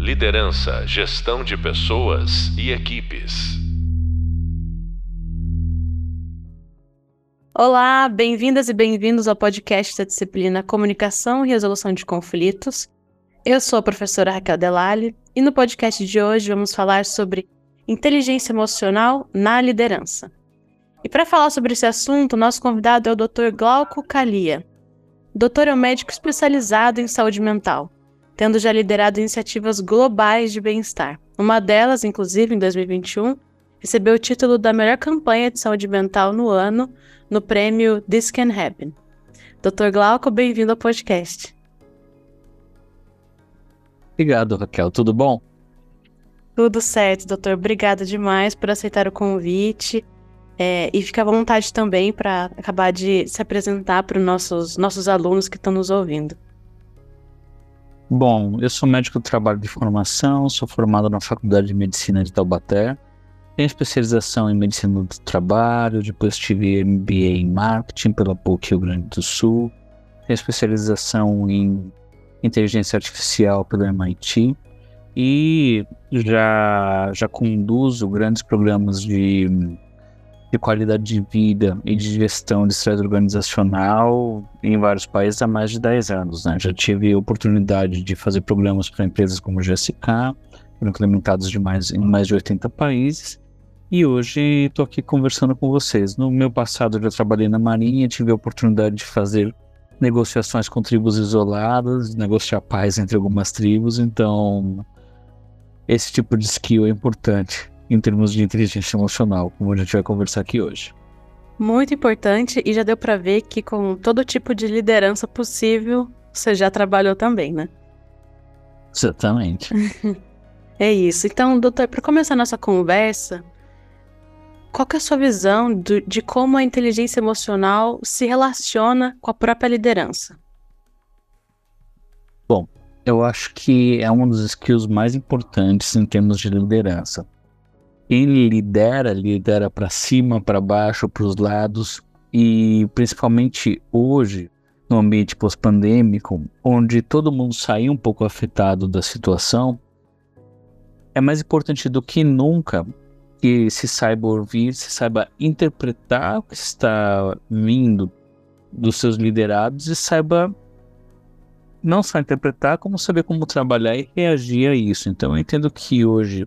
Liderança, gestão de pessoas e equipes. Olá, bem-vindas e bem-vindos ao podcast da disciplina Comunicação e Resolução de Conflitos. Eu sou a professora Raquel Delali e no podcast de hoje vamos falar sobre inteligência emocional na liderança. E para falar sobre esse assunto, nosso convidado é o Dr. Glauco Calia. Doutor é um médico especializado em saúde mental, tendo já liderado iniciativas globais de bem-estar. Uma delas, inclusive, em 2021, recebeu o título da melhor campanha de saúde mental no ano no prêmio This Can Happen. Dr. Glauco, bem-vindo ao podcast. Obrigado, Raquel. Tudo bom? Tudo certo, doutor. Obrigada demais por aceitar o convite. É, e fica à vontade também para acabar de se apresentar para os nossos, nossos alunos que estão nos ouvindo. Bom, eu sou médico do trabalho de formação, sou formado na Faculdade de Medicina de Taubaté, tenho especialização em Medicina do Trabalho, depois tive MBA em Marketing pela PUC Rio Grande do Sul, tenho especialização em Inteligência Artificial pelo MIT e já, já conduzo grandes programas de de qualidade de vida e de gestão de estresse organizacional em vários países há mais de 10 anos. Né? Já tive oportunidade de fazer programas para empresas como GSK, foram implementados de mais, em mais de 80 países. E hoje estou aqui conversando com vocês. No meu passado eu já trabalhei na Marinha, tive a oportunidade de fazer negociações com tribos isoladas, negociar paz entre algumas tribos, então esse tipo de skill é importante em termos de inteligência emocional, como a gente vai conversar aqui hoje. Muito importante e já deu para ver que com todo tipo de liderança possível você já trabalhou também, né? Exatamente. é isso. Então, doutor, para começar nossa conversa, qual é a sua visão do, de como a inteligência emocional se relaciona com a própria liderança? Bom, eu acho que é um dos skills mais importantes em termos de liderança. Quem lidera, lidera para cima, para baixo, para os lados e principalmente hoje, no ambiente pós-pandêmico, onde todo mundo saiu um pouco afetado da situação, é mais importante do que nunca que se saiba ouvir, se saiba interpretar o que está vindo dos seus liderados e saiba não só interpretar, como saber como trabalhar e reagir a isso. Então eu entendo que hoje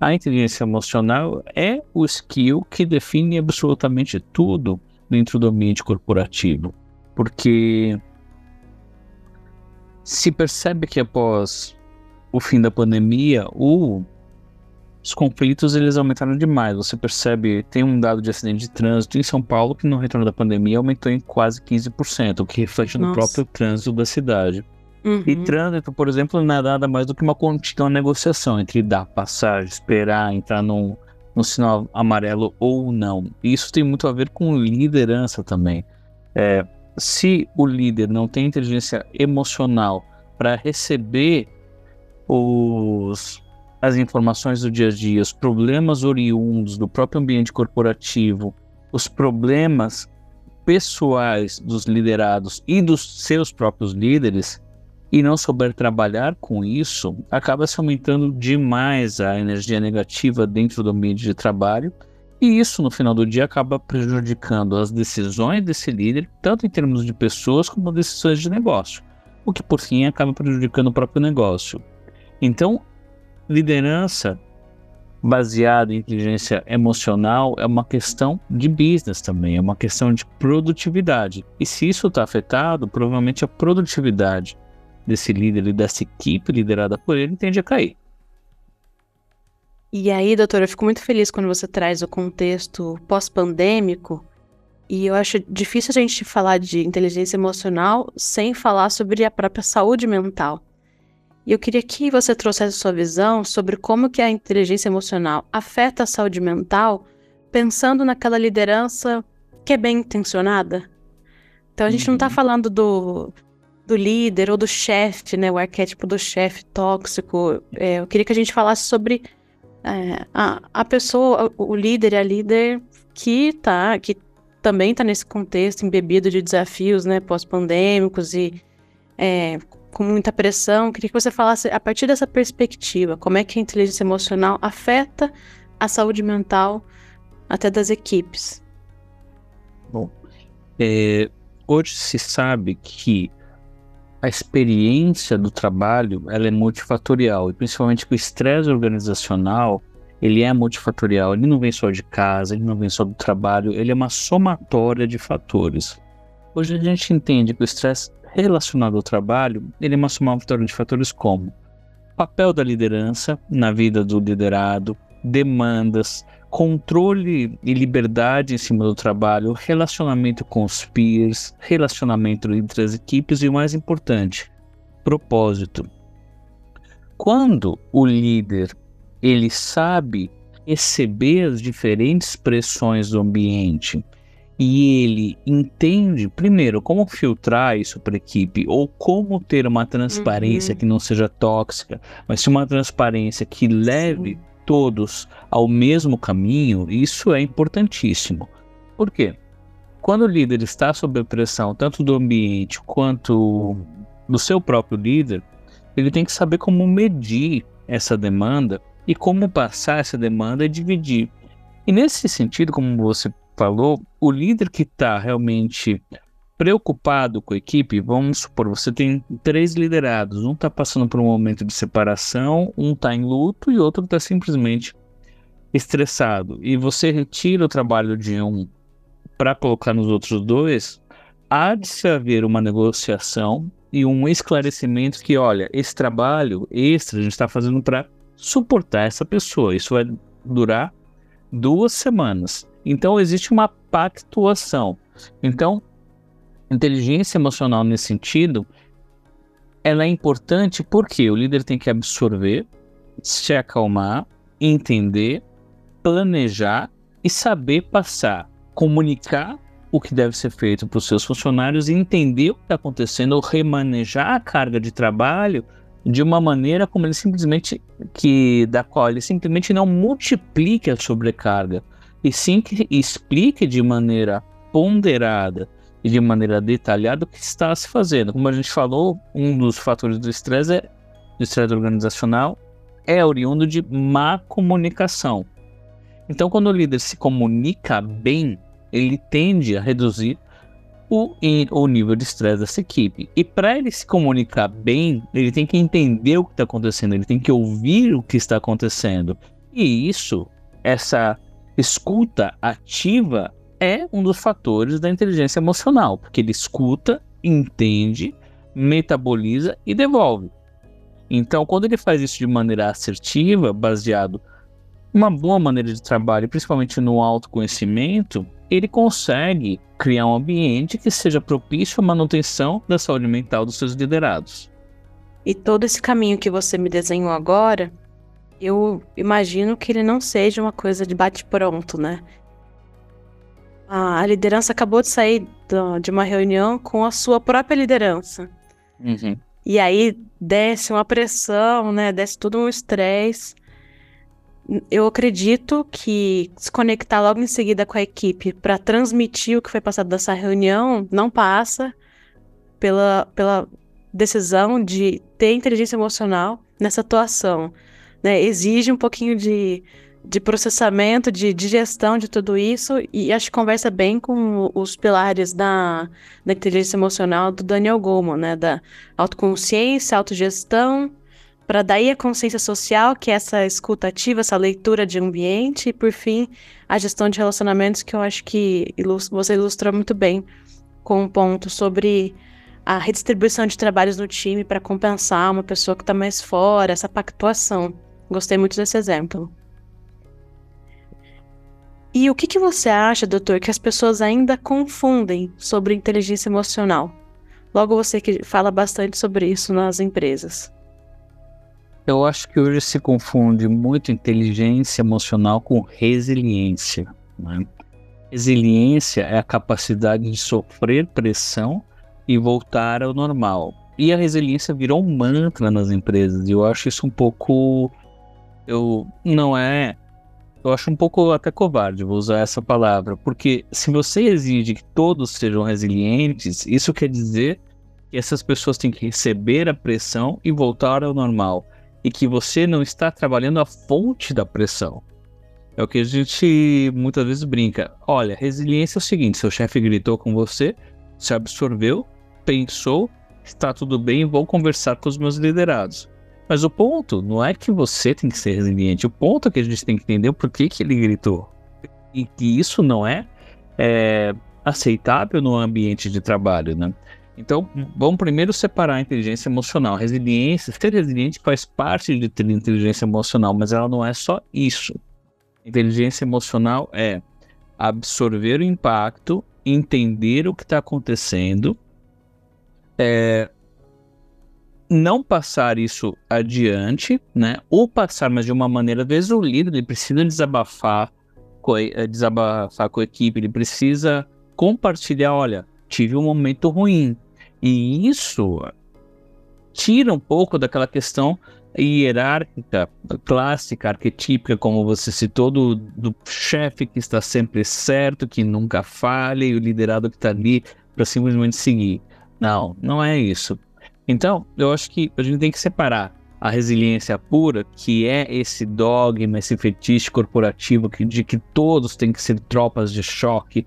a inteligência emocional é o skill que define absolutamente tudo dentro do ambiente corporativo. Porque se percebe que após o fim da pandemia, o, os conflitos eles aumentaram demais. Você percebe, tem um dado de acidente de trânsito em São Paulo que no retorno da pandemia aumentou em quase 15%, o que reflete Nossa. no próprio trânsito da cidade. Uhum. E trânsito, por exemplo, não é nada mais do que uma contínua negociação entre dar passagem, esperar, entrar num, num sinal amarelo ou não. Isso tem muito a ver com liderança também. É, se o líder não tem inteligência emocional para receber os, as informações do dia a dia, os problemas oriundos do próprio ambiente corporativo, os problemas pessoais dos liderados e dos seus próprios líderes, e não souber trabalhar com isso, acaba se aumentando demais a energia negativa dentro do ambiente de trabalho. E isso, no final do dia, acaba prejudicando as decisões desse líder, tanto em termos de pessoas como decisões de negócio, o que, por fim, acaba prejudicando o próprio negócio. Então, liderança baseada em inteligência emocional é uma questão de business também, é uma questão de produtividade. E se isso está afetado, provavelmente a produtividade desse líder e dessa equipe liderada por ele tende a cair. E aí, doutora, eu fico muito feliz quando você traz o contexto pós-pandêmico. E eu acho difícil a gente falar de inteligência emocional sem falar sobre a própria saúde mental. E eu queria que você trouxesse sua visão sobre como que a inteligência emocional afeta a saúde mental, pensando naquela liderança que é bem intencionada. Então a gente uhum. não está falando do do líder ou do chefe, né? O arquétipo do chefe tóxico. É, eu queria que a gente falasse sobre é, a, a pessoa, o líder a líder que tá, que também está nesse contexto embebido de desafios, né? Pós-pandêmicos e é, com muita pressão. Queria que você falasse a partir dessa perspectiva, como é que a inteligência emocional afeta a saúde mental até das equipes. Bom, é, hoje se sabe que a experiência do trabalho ela é multifatorial e principalmente que o estresse organizacional ele é multifatorial, ele não vem só de casa, ele não vem só do trabalho, ele é uma somatória de fatores. Hoje a gente entende que o estresse relacionado ao trabalho, ele é uma somatória de fatores como papel da liderança na vida do liderado, demandas, controle e liberdade em cima do trabalho, relacionamento com os peers, relacionamento entre as equipes e o mais importante, propósito. Quando o líder ele sabe receber as diferentes pressões do ambiente e ele entende, primeiro, como filtrar isso para a equipe, ou como ter uma transparência uhum. que não seja tóxica, mas uma transparência que leve Sim. Todos ao mesmo caminho, isso é importantíssimo. Por quê? Quando o líder está sob pressão, tanto do ambiente quanto do seu próprio líder, ele tem que saber como medir essa demanda e como passar essa demanda e dividir. E nesse sentido, como você falou, o líder que está realmente preocupado com a equipe, vamos supor, você tem três liderados, um está passando por um momento de separação, um está em luto e outro está simplesmente estressado. E você retira o trabalho de um para colocar nos outros dois, há de se haver uma negociação e um esclarecimento que, olha, esse trabalho extra a gente está fazendo para suportar essa pessoa. Isso vai durar duas semanas. Então existe uma pactuação. Então, inteligência emocional nesse sentido, ela é importante porque o líder tem que absorver, se acalmar, entender, planejar e saber passar, comunicar o que deve ser feito para os seus funcionários e entender o que está acontecendo, ou remanejar a carga de trabalho de uma maneira como ele simplesmente que da qual ele simplesmente não multiplique a sobrecarga, e sim que explique de maneira ponderada e de maneira detalhada o que está se fazendo. Como a gente falou, um dos fatores do estresse é do estresse organizacional é oriundo de má comunicação. Então, quando o líder se comunica bem, ele tende a reduzir o, o nível de estresse dessa equipe. E para ele se comunicar bem, ele tem que entender o que está acontecendo, ele tem que ouvir o que está acontecendo. E isso, essa escuta ativa é um dos fatores da inteligência emocional, porque ele escuta, entende, metaboliza e devolve. Então, quando ele faz isso de maneira assertiva, baseado uma boa maneira de trabalho, principalmente no autoconhecimento, ele consegue criar um ambiente que seja propício à manutenção da saúde mental dos seus liderados. E todo esse caminho que você me desenhou agora eu imagino que ele não seja uma coisa de bate-pronto, né? A liderança acabou de sair de uma reunião com a sua própria liderança. Uhum. E aí desce uma pressão, né? Desce todo um estresse. Eu acredito que se conectar logo em seguida com a equipe para transmitir o que foi passado dessa reunião não passa pela, pela decisão de ter inteligência emocional nessa atuação né, exige um pouquinho de, de processamento, de digestão de tudo isso, e acho que conversa bem com os pilares da, da inteligência emocional do Daniel Goleman, né, da autoconsciência, autogestão, para daí a consciência social, que é essa escuta ativa, essa leitura de ambiente, e por fim, a gestão de relacionamentos, que eu acho que ilustra, você ilustra muito bem com um ponto sobre a redistribuição de trabalhos no time para compensar uma pessoa que está mais fora, essa pactuação. Gostei muito desse exemplo. E o que, que você acha, doutor, que as pessoas ainda confundem sobre inteligência emocional? Logo você que fala bastante sobre isso nas empresas. Eu acho que hoje se confunde muito inteligência emocional com resiliência. Né? Resiliência é a capacidade de sofrer pressão e voltar ao normal. E a resiliência virou um mantra nas empresas. E eu acho isso um pouco eu não é. Eu acho um pouco até covarde, vou usar essa palavra, porque se você exige que todos sejam resilientes, isso quer dizer que essas pessoas têm que receber a pressão e voltar ao normal. E que você não está trabalhando a fonte da pressão. É o que a gente muitas vezes brinca. Olha, resiliência é o seguinte: seu chefe gritou com você, você absorveu, pensou, está tudo bem, vou conversar com os meus liderados. Mas o ponto não é que você tem que ser resiliente, o ponto é que a gente tem que entender por que, que ele gritou. E que isso não é, é aceitável no ambiente de trabalho, né? Então, vamos primeiro separar a inteligência emocional. Resiliência, ser resiliente faz parte de ter inteligência emocional, mas ela não é só isso. Inteligência emocional é absorver o impacto, entender o que está acontecendo, é, não passar isso adiante, né? Ou passar, mas de uma maneira, às vezes o líder ele precisa desabafar com, a, desabafar com a equipe, ele precisa compartilhar, olha, tive um momento ruim, e isso tira um pouco daquela questão hierárquica, clássica, arquetípica, como você citou, do, do chefe que está sempre certo, que nunca falha, e o liderado que está ali para simplesmente seguir. Não, não é isso. Então, eu acho que a gente tem que separar a resiliência pura, que é esse dogma, esse fetiche corporativo que, de que todos têm que ser tropas de choque,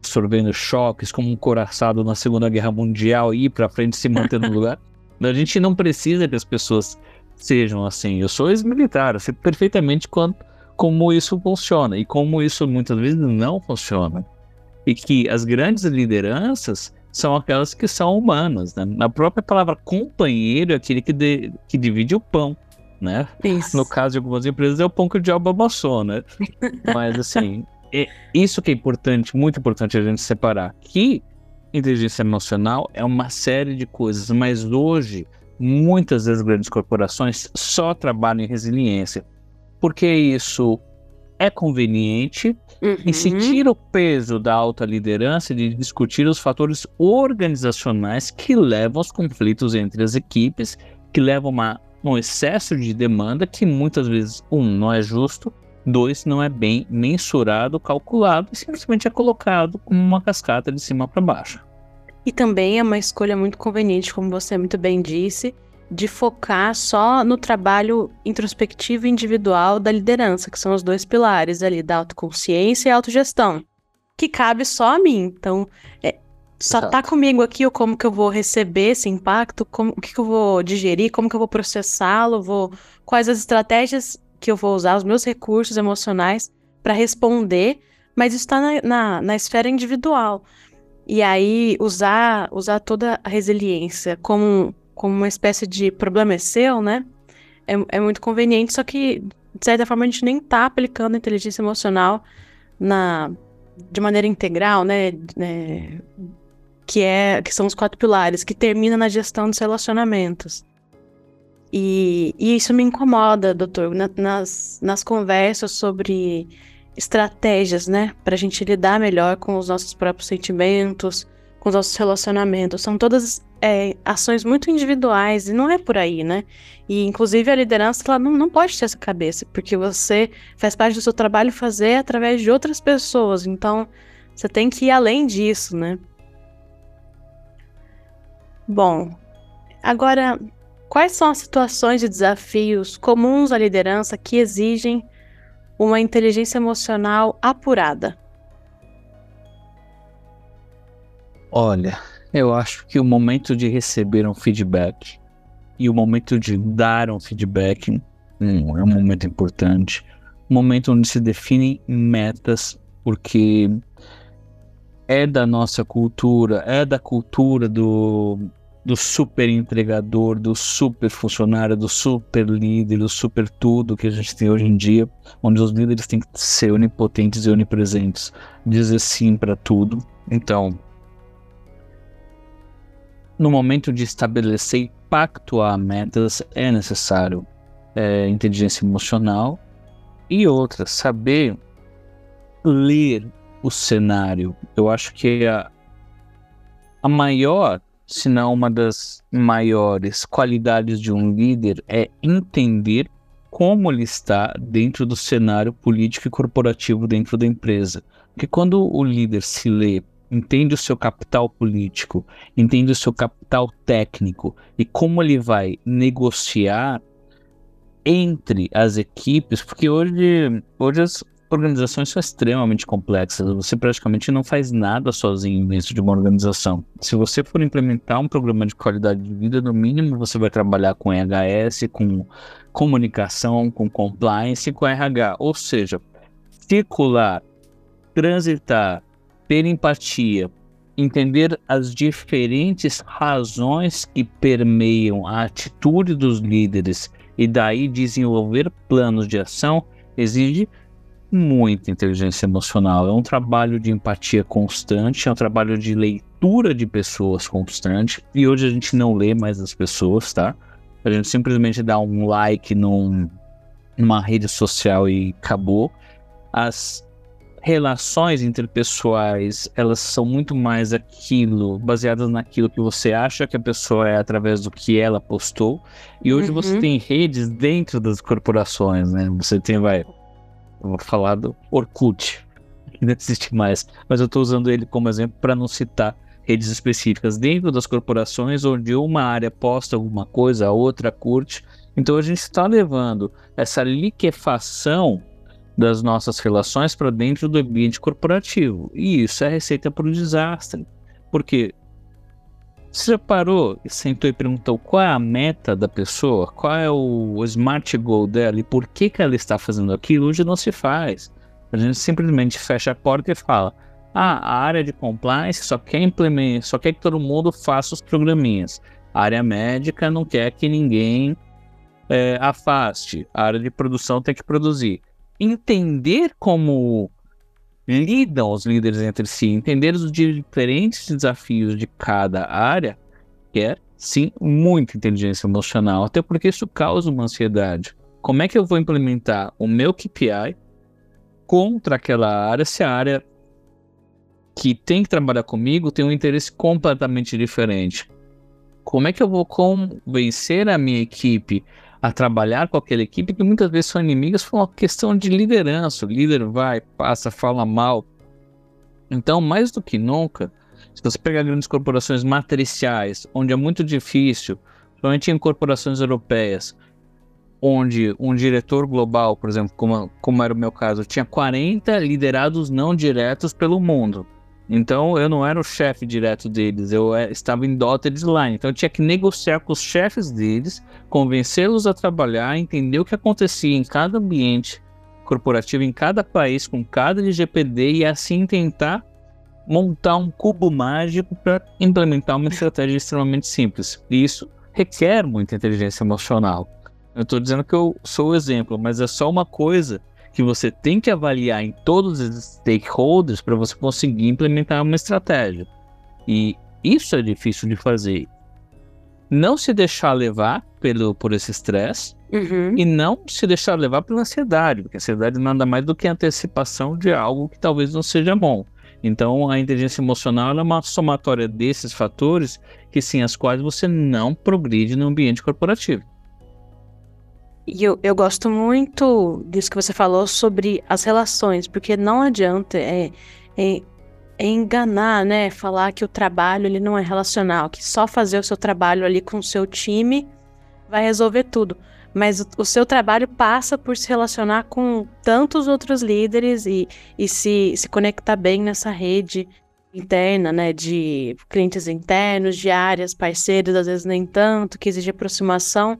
absorvendo choques, como um coraçado na Segunda Guerra Mundial e ir para frente se manter no lugar. A gente não precisa que as pessoas sejam assim. Eu sou ex-militar, eu sei perfeitamente quando, como isso funciona e como isso muitas vezes não funciona. E que as grandes lideranças são aquelas que são humanas. Né? A própria palavra companheiro é aquele que, de, que divide o pão. Né? No caso de algumas empresas é o pão que o diabo amassou, né? Mas assim, é isso que é importante, muito importante a gente separar. Que inteligência emocional é uma série de coisas, mas hoje muitas das grandes corporações só trabalham em resiliência, porque isso é conveniente uhum. e se tira o peso da alta liderança de discutir os fatores organizacionais que levam aos conflitos entre as equipes, que levam a um excesso de demanda que muitas vezes, um, não é justo Dois, não é bem mensurado, calculado e simplesmente é colocado como uma cascata de cima para baixo. E também é uma escolha muito conveniente, como você muito bem disse, de focar só no trabalho introspectivo e individual da liderança, que são os dois pilares ali da autoconsciência e autogestão, que cabe só a mim. Então, é, só tá Exato. tá comigo aqui o como que eu vou receber esse impacto, como, o que, que eu vou digerir, como que eu vou processá-lo, vou quais as estratégias que eu vou usar os meus recursos emocionais para responder, mas está na, na, na, esfera individual. E aí, usar, usar toda a resiliência como, como uma espécie de problema é seu, né? É, é muito conveniente, só que, de certa forma, a gente nem está aplicando inteligência emocional na, de maneira integral, né? É, que, é, que são os quatro pilares, que termina na gestão dos relacionamentos. E, e isso me incomoda, doutor, na, nas, nas conversas sobre estratégias, né, para a gente lidar melhor com os nossos próprios sentimentos, com os nossos relacionamentos. São todas é, ações muito individuais e não é por aí, né? E inclusive a liderança ela não, não pode ter essa cabeça, porque você faz parte do seu trabalho fazer através de outras pessoas. Então você tem que ir além disso, né? Bom, agora Quais são as situações e desafios comuns à liderança que exigem uma inteligência emocional apurada? Olha, eu acho que o momento de receber um feedback e o momento de dar um feedback hum, é um momento importante. Um momento onde se definem metas, porque é da nossa cultura, é da cultura do, do super entregador, do super funcionário, do super líder, do super tudo que a gente tem hoje em dia, onde os líderes têm que ser onipotentes e onipresentes, dizer sim para tudo. Então, no momento de estabelecer e pactuar metas, é necessário é, inteligência emocional e outra, saber ler o cenário. Eu acho que a, a maior se não uma das maiores qualidades de um líder é entender como ele está dentro do cenário político e corporativo dentro da empresa. Porque quando o líder se lê entende o seu capital político, entende o seu capital técnico e como ele vai negociar entre as equipes, porque hoje, hoje as organizações são extremamente complexas. Você praticamente não faz nada sozinho dentro de uma organização. Se você for implementar um programa de qualidade de vida, no mínimo você vai trabalhar com EHS, com comunicação, com compliance e com RH. Ou seja, circular, transitar, ter empatia, entender as diferentes razões que permeiam a atitude dos líderes e daí desenvolver planos de ação exige muita inteligência emocional. É um trabalho de empatia constante, é um trabalho de leitura de pessoas constante. E hoje a gente não lê mais as pessoas, tá? A gente simplesmente dá um like num, numa rede social e acabou. As relações interpessoais, elas são muito mais aquilo, baseadas naquilo que você acha que a pessoa é através do que ela postou. E hoje uhum. você tem redes dentro das corporações, né? Você tem, vai, eu vou falar do Orkut, que não existe mais, mas eu estou usando ele como exemplo para não citar redes específicas dentro das corporações, onde uma área posta alguma coisa, a outra curte. Então a gente está levando essa liquefação das nossas relações para dentro do ambiente corporativo. E isso é receita para o desastre. Porque você já parou sentou e perguntou qual é a meta da pessoa, qual é o smart goal dela e por que, que ela está fazendo aquilo? Hoje não se faz. A gente simplesmente fecha a porta e fala: ah, a área de compliance só quer implementar, só quer que todo mundo faça os programinhas. A área médica não quer que ninguém é, afaste. A área de produção tem que produzir. Entender como lidam os líderes entre si, entender os diferentes desafios de cada área, quer sim muita inteligência emocional, até porque isso causa uma ansiedade. Como é que eu vou implementar o meu KPI contra aquela área se a área que tem que trabalhar comigo tem um interesse completamente diferente? Como é que eu vou convencer a minha equipe a trabalhar com aquela equipe que muitas vezes são inimigas por uma questão de liderança. O líder vai, passa, fala mal. Então, mais do que nunca, se você pegar grandes corporações matriciais, onde é muito difícil, principalmente em corporações europeias, onde um diretor global, por exemplo, como, como era o meu caso, tinha 40 liderados não diretos pelo mundo. Então eu não era o chefe direto deles, eu é, estava em dotted line. Então eu tinha que negociar com os chefes deles, convencê-los a trabalhar, entender o que acontecia em cada ambiente corporativo, em cada país, com cada LGPD e assim tentar montar um cubo mágico para implementar uma estratégia extremamente simples. E isso requer muita inteligência emocional. Eu estou dizendo que eu sou o exemplo, mas é só uma coisa que você tem que avaliar em todos os stakeholders para você conseguir implementar uma estratégia. E isso é difícil de fazer. Não se deixar levar pelo, por esse estresse uhum. e não se deixar levar pela ansiedade, porque a ansiedade nada mais do que a antecipação de algo que talvez não seja bom. Então, a inteligência emocional é uma somatória desses fatores que, sem as quais você não progride no ambiente corporativo. E eu, eu gosto muito disso que você falou sobre as relações, porque não adianta é, é, é, enganar, né? Falar que o trabalho ele não é relacional, que só fazer o seu trabalho ali com o seu time vai resolver tudo. Mas o, o seu trabalho passa por se relacionar com tantos outros líderes e, e se, se conectar bem nessa rede interna, né? De clientes internos, de áreas, parceiros, às vezes nem tanto, que exige aproximação.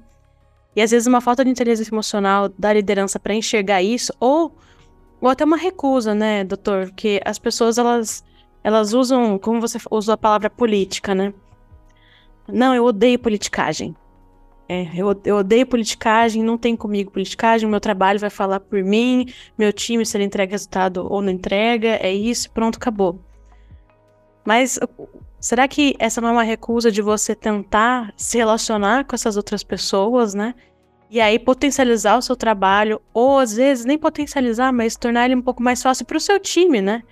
E às vezes uma falta de inteligência emocional da liderança para enxergar isso, ou, ou até uma recusa, né, doutor? Porque as pessoas, elas, elas usam, como você usou a palavra política, né? Não, eu odeio politicagem. É, eu, eu odeio politicagem, não tem comigo politicagem, meu trabalho vai falar por mim, meu time, se ele entrega resultado ou não entrega, é isso, pronto, acabou. Mas Será que essa não é uma recusa de você tentar se relacionar com essas outras pessoas, né? E aí potencializar o seu trabalho, ou às vezes nem potencializar, mas tornar ele um pouco mais fácil para o seu time, né?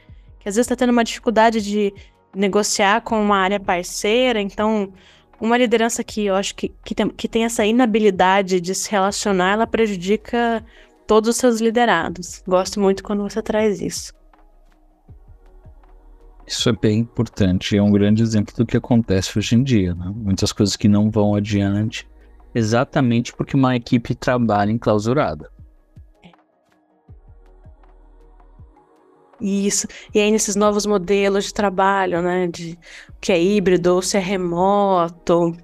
Que às vezes está tendo uma dificuldade de negociar com uma área parceira, então uma liderança que eu acho que, que, tem, que tem essa inabilidade de se relacionar, ela prejudica todos os seus liderados. Gosto muito quando você traz isso. Isso é bem importante, é um grande exemplo do que acontece hoje em dia. Né? Muitas coisas que não vão adiante, exatamente porque uma equipe trabalha enclausurada. Isso. E aí, nesses novos modelos de trabalho, né? De que é híbrido ou se é remoto.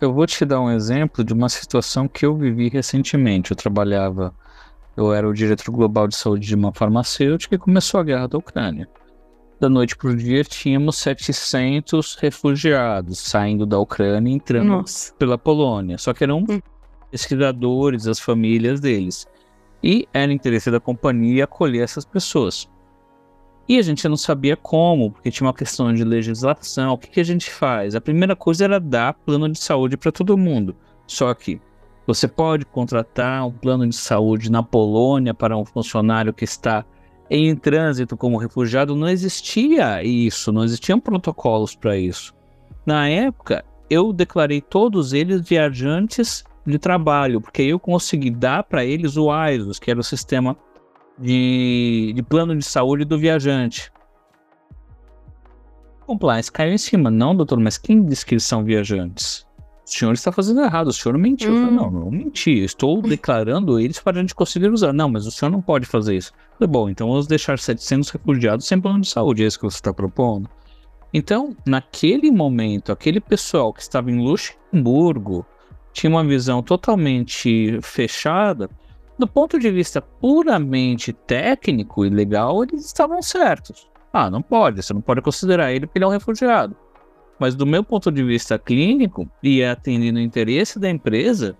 Eu vou te dar um exemplo de uma situação que eu vivi recentemente. Eu trabalhava, eu era o diretor global de saúde de uma farmacêutica e começou a guerra da Ucrânia. Da noite para o dia, tínhamos 700 refugiados saindo da Ucrânia e entrando Nossa. pela Polônia. Só que eram hum. pesquisadores, as famílias deles. E era interesse da companhia acolher essas pessoas. E a gente não sabia como, porque tinha uma questão de legislação. O que, que a gente faz? A primeira coisa era dar plano de saúde para todo mundo. Só que você pode contratar um plano de saúde na Polônia para um funcionário que está em trânsito como refugiado. Não existia isso, não existiam protocolos para isso. Na época, eu declarei todos eles viajantes de trabalho, porque eu consegui dar para eles o AISOS, que era o sistema de, de plano de saúde do viajante. Compliance caiu em cima. Não, doutor, mas quem disse que eles são viajantes? O senhor está fazendo errado, o senhor mentiu. Hum. Falei, não, não menti. Estou declarando eles para a gente conseguir usar. Não, mas o senhor não pode fazer isso. Falei, bom, então vamos deixar 700 refugiados sem plano de saúde. É isso que você está propondo? Então, naquele momento, aquele pessoal que estava em Luxemburgo, tinha uma visão totalmente fechada, do ponto de vista puramente técnico e legal, eles estavam certos. Ah, não pode, você não pode considerar ele porque ele é um refugiado. Mas do meu ponto de vista clínico e atendendo o interesse da empresa,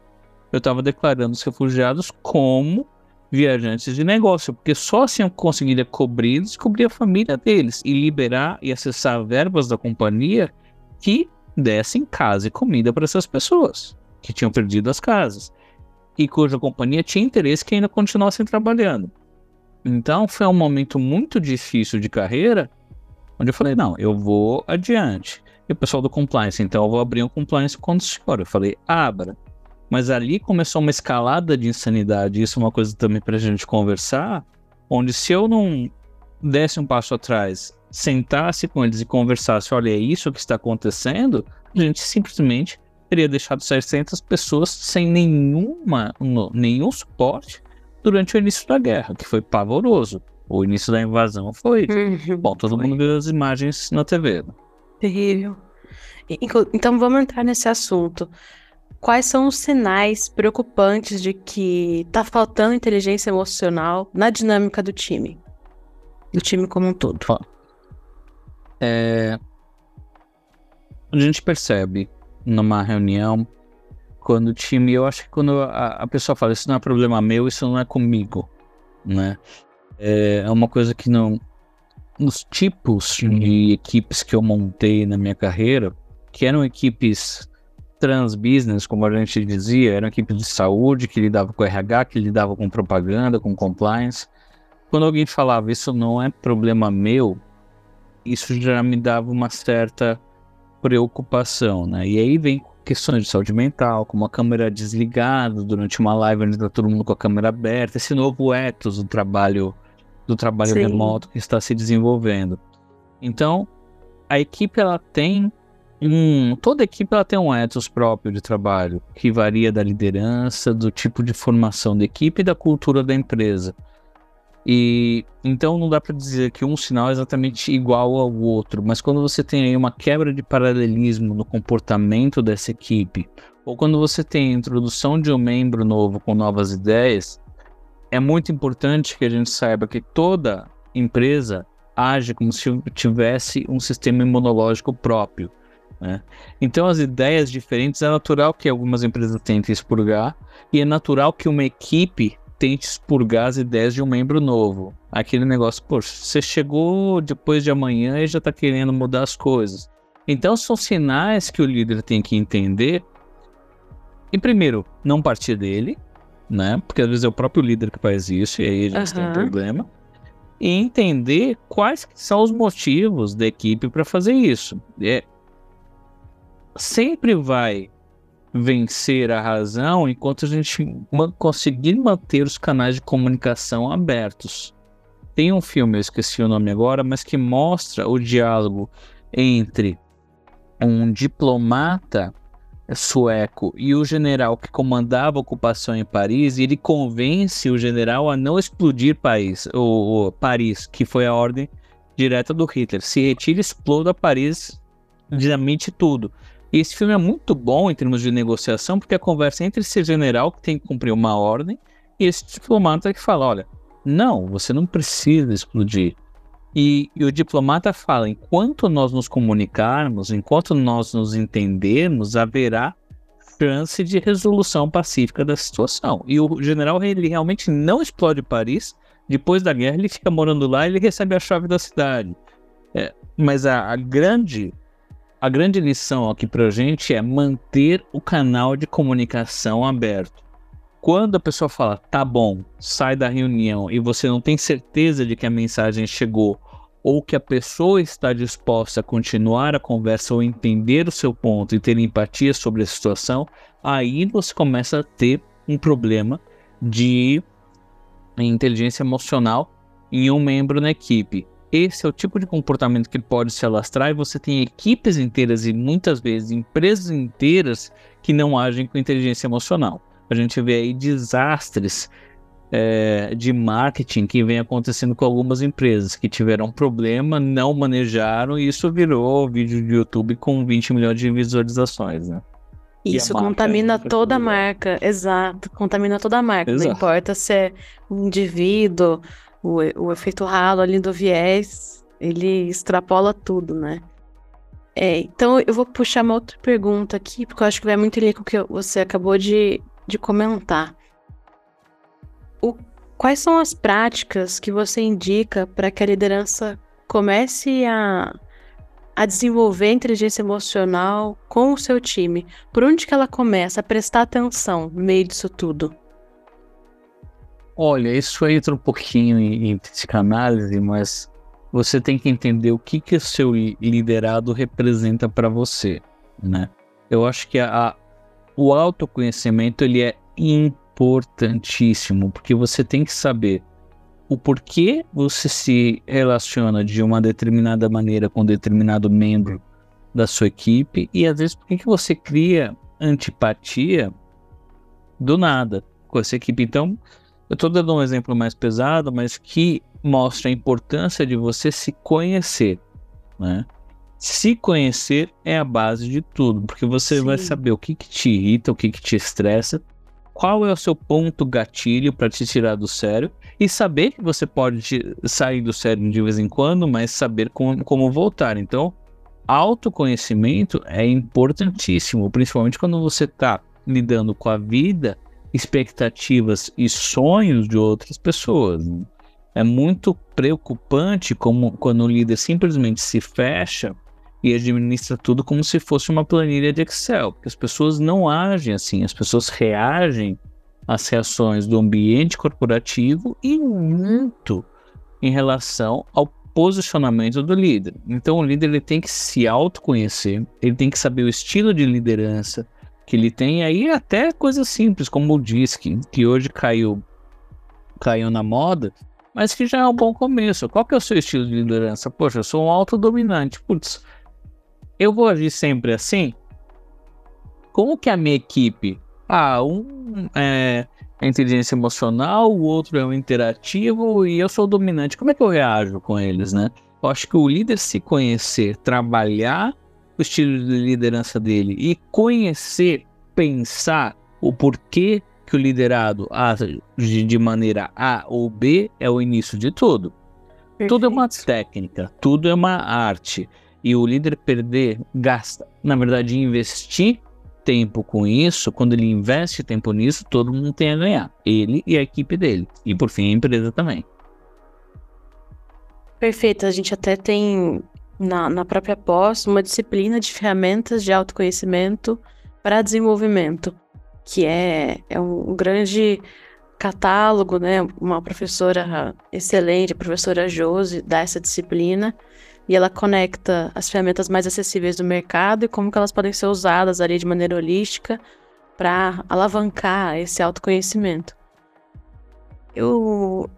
eu estava declarando os refugiados como viajantes de negócio, porque só assim eu conseguiria cobrir eles, cobrir a família deles e liberar e acessar verbas da companhia que dessem casa e comida para essas pessoas que tinham perdido as casas e cuja companhia tinha interesse que ainda continuassem trabalhando. Então foi um momento muito difícil de carreira, onde eu falei, não, eu vou adiante. E o pessoal do compliance, então eu vou abrir um compliance com o senhor. Eu falei, abra. Mas ali começou uma escalada de insanidade, isso é uma coisa também para a gente conversar, onde se eu não desse um passo atrás, sentasse com eles e conversasse, olha, é isso que está acontecendo, a gente simplesmente teria deixado 600 pessoas sem nenhuma, nenhum suporte durante o início da guerra, que foi pavoroso. O início da invasão foi. Bom, todo mundo viu as imagens na TV. Né? Terrível. Então vamos entrar nesse assunto. Quais são os sinais preocupantes de que tá faltando inteligência emocional na dinâmica do time? Do time como um todo. É... A gente percebe numa reunião, quando o time, eu acho que quando a, a pessoa fala, isso não é problema meu, isso não é comigo, né? É, é uma coisa que não. Nos tipos de equipes que eu montei na minha carreira, que eram equipes trans-business, como a gente dizia, eram equipes de saúde que lidavam com RH, que lidavam com propaganda, com compliance. Quando alguém falava isso não é problema meu, isso já me dava uma certa preocupação, né? E aí vem questões de saúde mental, como a câmera desligada durante uma live onde está todo mundo com a câmera aberta, esse novo ethos do trabalho do trabalho Sim. remoto que está se desenvolvendo. Então, a equipe ela tem um, toda equipe ela tem um ethos próprio de trabalho que varia da liderança, do tipo de formação da equipe e da cultura da empresa. E então não dá para dizer que um sinal é exatamente igual ao outro, mas quando você tem aí uma quebra de paralelismo no comportamento dessa equipe, ou quando você tem a introdução de um membro novo com novas ideias, é muito importante que a gente saiba que toda empresa age como se tivesse um sistema imunológico próprio. Né? Então, as ideias diferentes é natural que algumas empresas tentem expurgar, e é natural que uma equipe tente expurgar as ideias de um membro novo. Aquele negócio, poxa, você chegou depois de amanhã e já está querendo mudar as coisas. Então são sinais que o líder tem que entender. E primeiro, não partir dele, né? Porque às vezes é o próprio líder que faz isso e aí a gente uhum. tem um problema. E entender quais são os motivos da equipe para fazer isso. É, sempre vai vencer a razão enquanto a gente conseguir manter os canais de comunicação abertos. Tem um filme, eu esqueci o nome agora, mas que mostra o diálogo entre um diplomata sueco e o general que comandava a ocupação em Paris, ele convence o general a não explodir Paris, o, Paris, que foi a ordem direta do Hitler. Se retira, exploda Paris, dinamite tudo. E esse filme é muito bom em termos de negociação, porque a conversa entre esse general que tem que cumprir uma ordem e esse diplomata que fala, olha, não, você não precisa explodir. E, e, o diplomata fala: enquanto nós nos comunicarmos, enquanto nós nos entendermos, haverá chance de resolução pacífica da situação. E o general ele realmente não explode Paris. Depois da guerra, ele fica morando lá e ele recebe a chave da cidade. É, mas a, a, grande a grande lição aqui para a gente é manter o canal de comunicação aberto. Quando a pessoa fala, tá bom, sai da reunião e você não tem certeza de que a mensagem chegou ou que a pessoa está disposta a continuar a conversa ou entender o seu ponto e ter empatia sobre a situação, aí você começa a ter um problema de inteligência emocional em um membro na equipe. Esse é o tipo de comportamento que pode se alastrar e você tem equipes inteiras e muitas vezes empresas inteiras que não agem com inteligência emocional. A gente vê aí desastres é, de marketing que vem acontecendo com algumas empresas que tiveram problema, não manejaram e isso virou vídeo de YouTube com 20 milhões de visualizações, né? Isso contamina toda a marca, exato, contamina toda a marca. Exato. Não importa se é um indivíduo, o, o efeito ralo ali do viés, ele extrapola tudo, né? É, então eu vou puxar uma outra pergunta aqui, porque eu acho que vai muito ali com o que você acabou de, de comentar. Quais são as práticas que você indica para que a liderança comece a, a desenvolver inteligência emocional com o seu time? Por onde que ela começa a prestar atenção no meio disso tudo? Olha, isso entra um pouquinho em, em psicanálise, mas você tem que entender o que que o seu liderado representa para você, né? Eu acho que a, o autoconhecimento ele é importantíssimo, porque você tem que saber o porquê você se relaciona de uma determinada maneira com determinado membro da sua equipe e às vezes por que você cria antipatia do nada com essa equipe. Então, eu estou dando um exemplo mais pesado, mas que mostra a importância de você se conhecer, né? Se conhecer é a base de tudo, porque você Sim. vai saber o que, que te irrita, o que, que te estressa, qual é o seu ponto gatilho para te tirar do sério e saber que você pode sair do sério de vez em quando, mas saber como, como voltar. Então, autoconhecimento é importantíssimo, principalmente quando você está lidando com a vida, expectativas e sonhos de outras pessoas. Né? É muito preocupante como quando o líder simplesmente se fecha e administra tudo como se fosse uma planilha de Excel, porque as pessoas não agem assim, as pessoas reagem às reações do ambiente corporativo e muito em relação ao posicionamento do líder. Então o líder ele tem que se autoconhecer, ele tem que saber o estilo de liderança que ele tem aí até coisas simples como o DISC, que hoje caiu caiu na moda, mas que já é um bom começo. Qual que é o seu estilo de liderança? Poxa, eu sou um autodominante. Putz, eu vou agir sempre assim? Como que a minha equipe? Ah, um é, é inteligência emocional, o outro é o interativo e eu sou o dominante. Como é que eu reajo com eles, né? Eu acho que o líder se conhecer, trabalhar o estilo de liderança dele e conhecer, pensar o porquê que o liderado age de maneira A ou B é o início de tudo. Perfeito. Tudo é uma técnica, tudo é uma arte e o líder perder, gasta, na verdade, investir tempo com isso, quando ele investe tempo nisso, todo mundo tem a ganhar. Ele e a equipe dele. E por fim, a empresa também. Perfeito. A gente até tem na, na própria pós uma disciplina de ferramentas de autoconhecimento para desenvolvimento, que é, é um grande catálogo, né? Uma professora excelente, a professora Josi, dá essa disciplina e ela conecta as ferramentas mais acessíveis do mercado e como que elas podem ser usadas ali de maneira holística para alavancar esse autoconhecimento. Eu,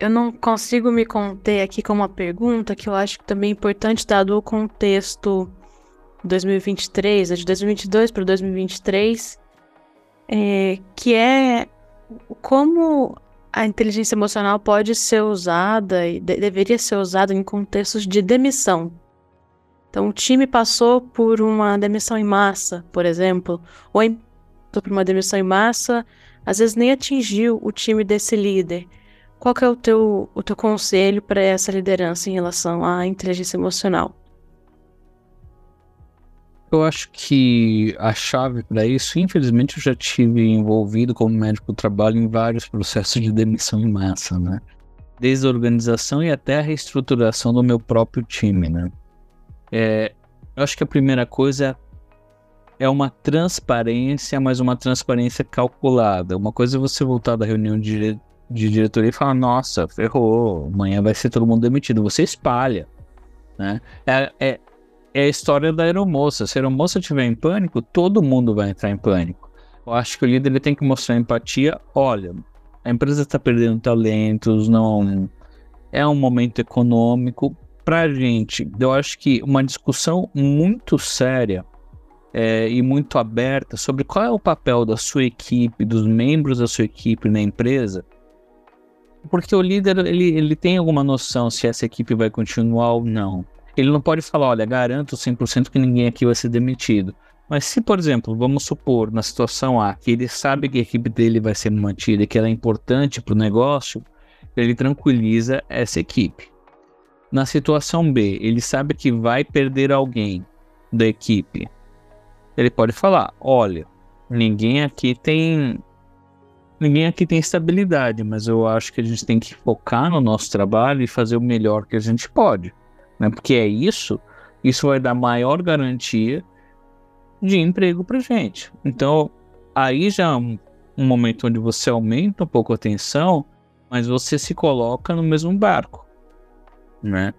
eu não consigo me conter aqui com uma pergunta que eu acho que também é importante, dado o contexto 2023, é de 2022 para 2023, é, que é como a inteligência emocional pode ser usada e de deveria ser usada em contextos de demissão. Então, o time passou por uma demissão em massa, por exemplo, ou passou por uma demissão em massa, às vezes nem atingiu o time desse líder. Qual é o teu, o teu conselho para essa liderança em relação à inteligência emocional? Eu acho que a chave para isso, infelizmente, eu já tive envolvido como médico do trabalho em vários processos de demissão em massa, né? Desde a organização e até a reestruturação do meu próprio time, né? É, eu acho que a primeira coisa é uma transparência, mas uma transparência calculada. Uma coisa é você voltar da reunião de, de diretoria e falar: nossa, ferrou, amanhã vai ser todo mundo demitido. Você espalha. Né? É, é, é a história da aeromoça. Se a aeromoça estiver em pânico, todo mundo vai entrar em pânico. Eu acho que o líder ele tem que mostrar empatia. Olha, a empresa está perdendo talentos, não é um momento econômico. Para gente, eu acho que uma discussão muito séria é, e muito aberta sobre qual é o papel da sua equipe, dos membros da sua equipe na empresa, porque o líder ele, ele tem alguma noção se essa equipe vai continuar ou não. Ele não pode falar, olha, garanto 100% que ninguém aqui vai ser demitido. Mas se, por exemplo, vamos supor, na situação A, que ele sabe que a equipe dele vai ser mantida e que ela é importante para o negócio, ele tranquiliza essa equipe. Na situação B, ele sabe que vai perder alguém da equipe. Ele pode falar: olha, ninguém aqui tem. Ninguém aqui tem estabilidade, mas eu acho que a gente tem que focar no nosso trabalho e fazer o melhor que a gente pode né? Porque é isso, isso vai dar maior garantia de emprego para gente. Então, aí já é um, um momento onde você aumenta um pouco a tensão, mas você se coloca no mesmo barco, né?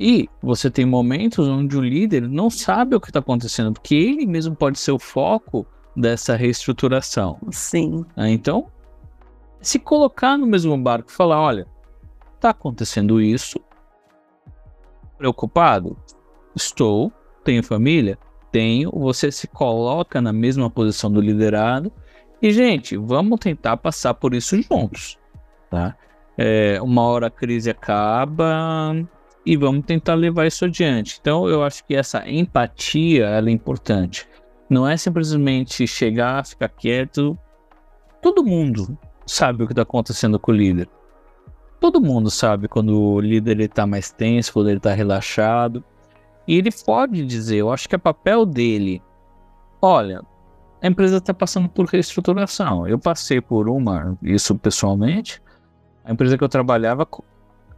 E você tem momentos onde o líder não sabe o que está acontecendo, porque ele mesmo pode ser o foco dessa reestruturação. Sim. Né? Então, se colocar no mesmo barco e falar: olha, está acontecendo isso, preocupado? Estou. Tenho família? Tenho. Você se coloca na mesma posição do liderado. E, gente, vamos tentar passar por isso juntos. Tá? É, uma hora a crise acaba e vamos tentar levar isso adiante. Então, eu acho que essa empatia é importante. Não é simplesmente chegar, ficar quieto. Todo mundo sabe o que está acontecendo com o líder. Todo mundo sabe quando o líder está mais tenso, quando ele está relaxado. E ele pode dizer, eu acho que é papel dele. Olha, a empresa está passando por reestruturação. Eu passei por uma, isso pessoalmente. A empresa que eu trabalhava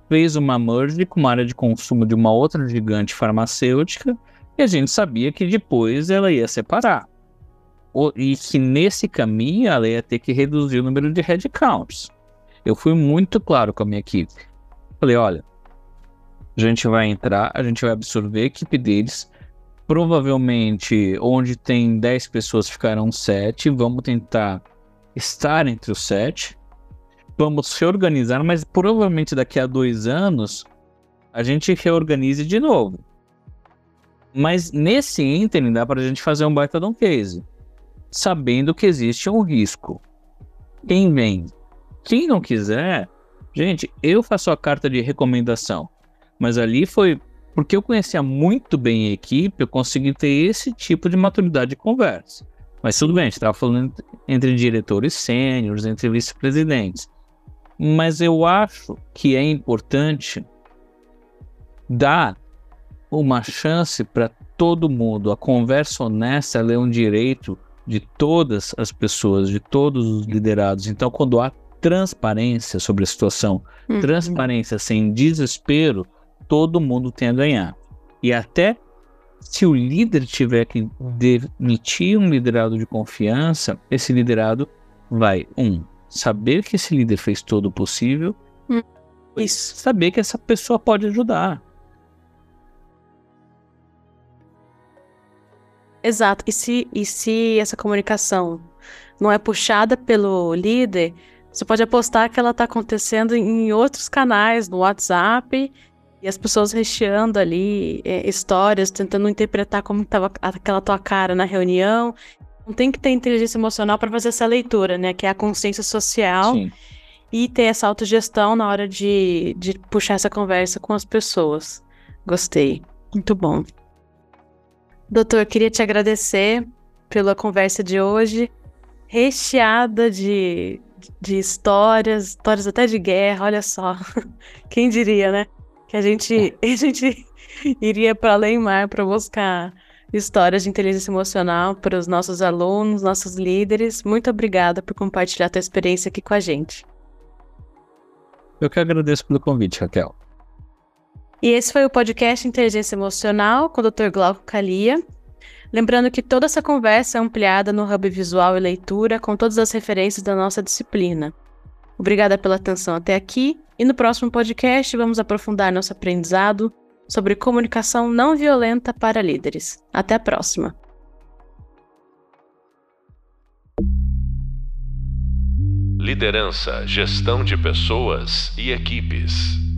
fez uma merge com uma área de consumo de uma outra gigante farmacêutica e a gente sabia que depois ela ia separar. E que nesse caminho ela ia ter que reduzir o número de headcounts eu fui muito claro com a minha equipe. Falei, olha, a gente vai entrar, a gente vai absorver a equipe deles. Provavelmente, onde tem 10 pessoas ficarão 7. Vamos tentar estar entre os 7. Vamos se organizar, mas provavelmente daqui a dois anos a gente reorganize de novo. Mas nesse ínterim dá para a gente fazer um baita de um case, sabendo que existe um risco. Quem vem quem não quiser, gente, eu faço a carta de recomendação. Mas ali foi porque eu conhecia muito bem a equipe, eu consegui ter esse tipo de maturidade de conversa. Mas tudo bem, a gente estava falando entre diretores sêniores, entre vice-presidentes. Mas eu acho que é importante dar uma chance para todo mundo. A conversa honesta é um direito de todas as pessoas, de todos os liderados. Então, quando há transparência sobre a situação, uhum. transparência sem desespero, todo mundo tem a ganhar. E até se o líder tiver que demitir um liderado de confiança, esse liderado vai, um, saber que esse líder fez todo o possível, hum. e saber que essa pessoa pode ajudar. Exato. E se, e se essa comunicação não é puxada pelo líder, Você pode apostar que ela está acontecendo em outros canais, no WhatsApp, e as pessoas recheando ali é, histórias, tentando interpretar como estava aquela tua cara na reunião. Não tem que ter inteligência emocional para fazer essa leitura, né? Que é a consciência social. Sim. E ter essa autogestão na hora de, de puxar essa conversa com as pessoas. Gostei. Muito bom. Doutor, queria te agradecer pela conversa de hoje, recheada de, de histórias, histórias até de guerra, olha só. Quem diria, né? Que a gente, a gente iria para além mar para buscar histórias de inteligência emocional para os nossos alunos, nossos líderes. Muito obrigada por compartilhar a tua experiência aqui com a gente. Eu que agradeço pelo convite, Raquel. E esse foi o podcast Inteligência Emocional com o Dr. Glauco Calia. Lembrando que toda essa conversa é ampliada no Hub Visual e Leitura com todas as referências da nossa disciplina. Obrigada pela atenção até aqui e no próximo podcast vamos aprofundar nosso aprendizado sobre comunicação não violenta para líderes. Até a próxima! Liderança, gestão de pessoas e equipes.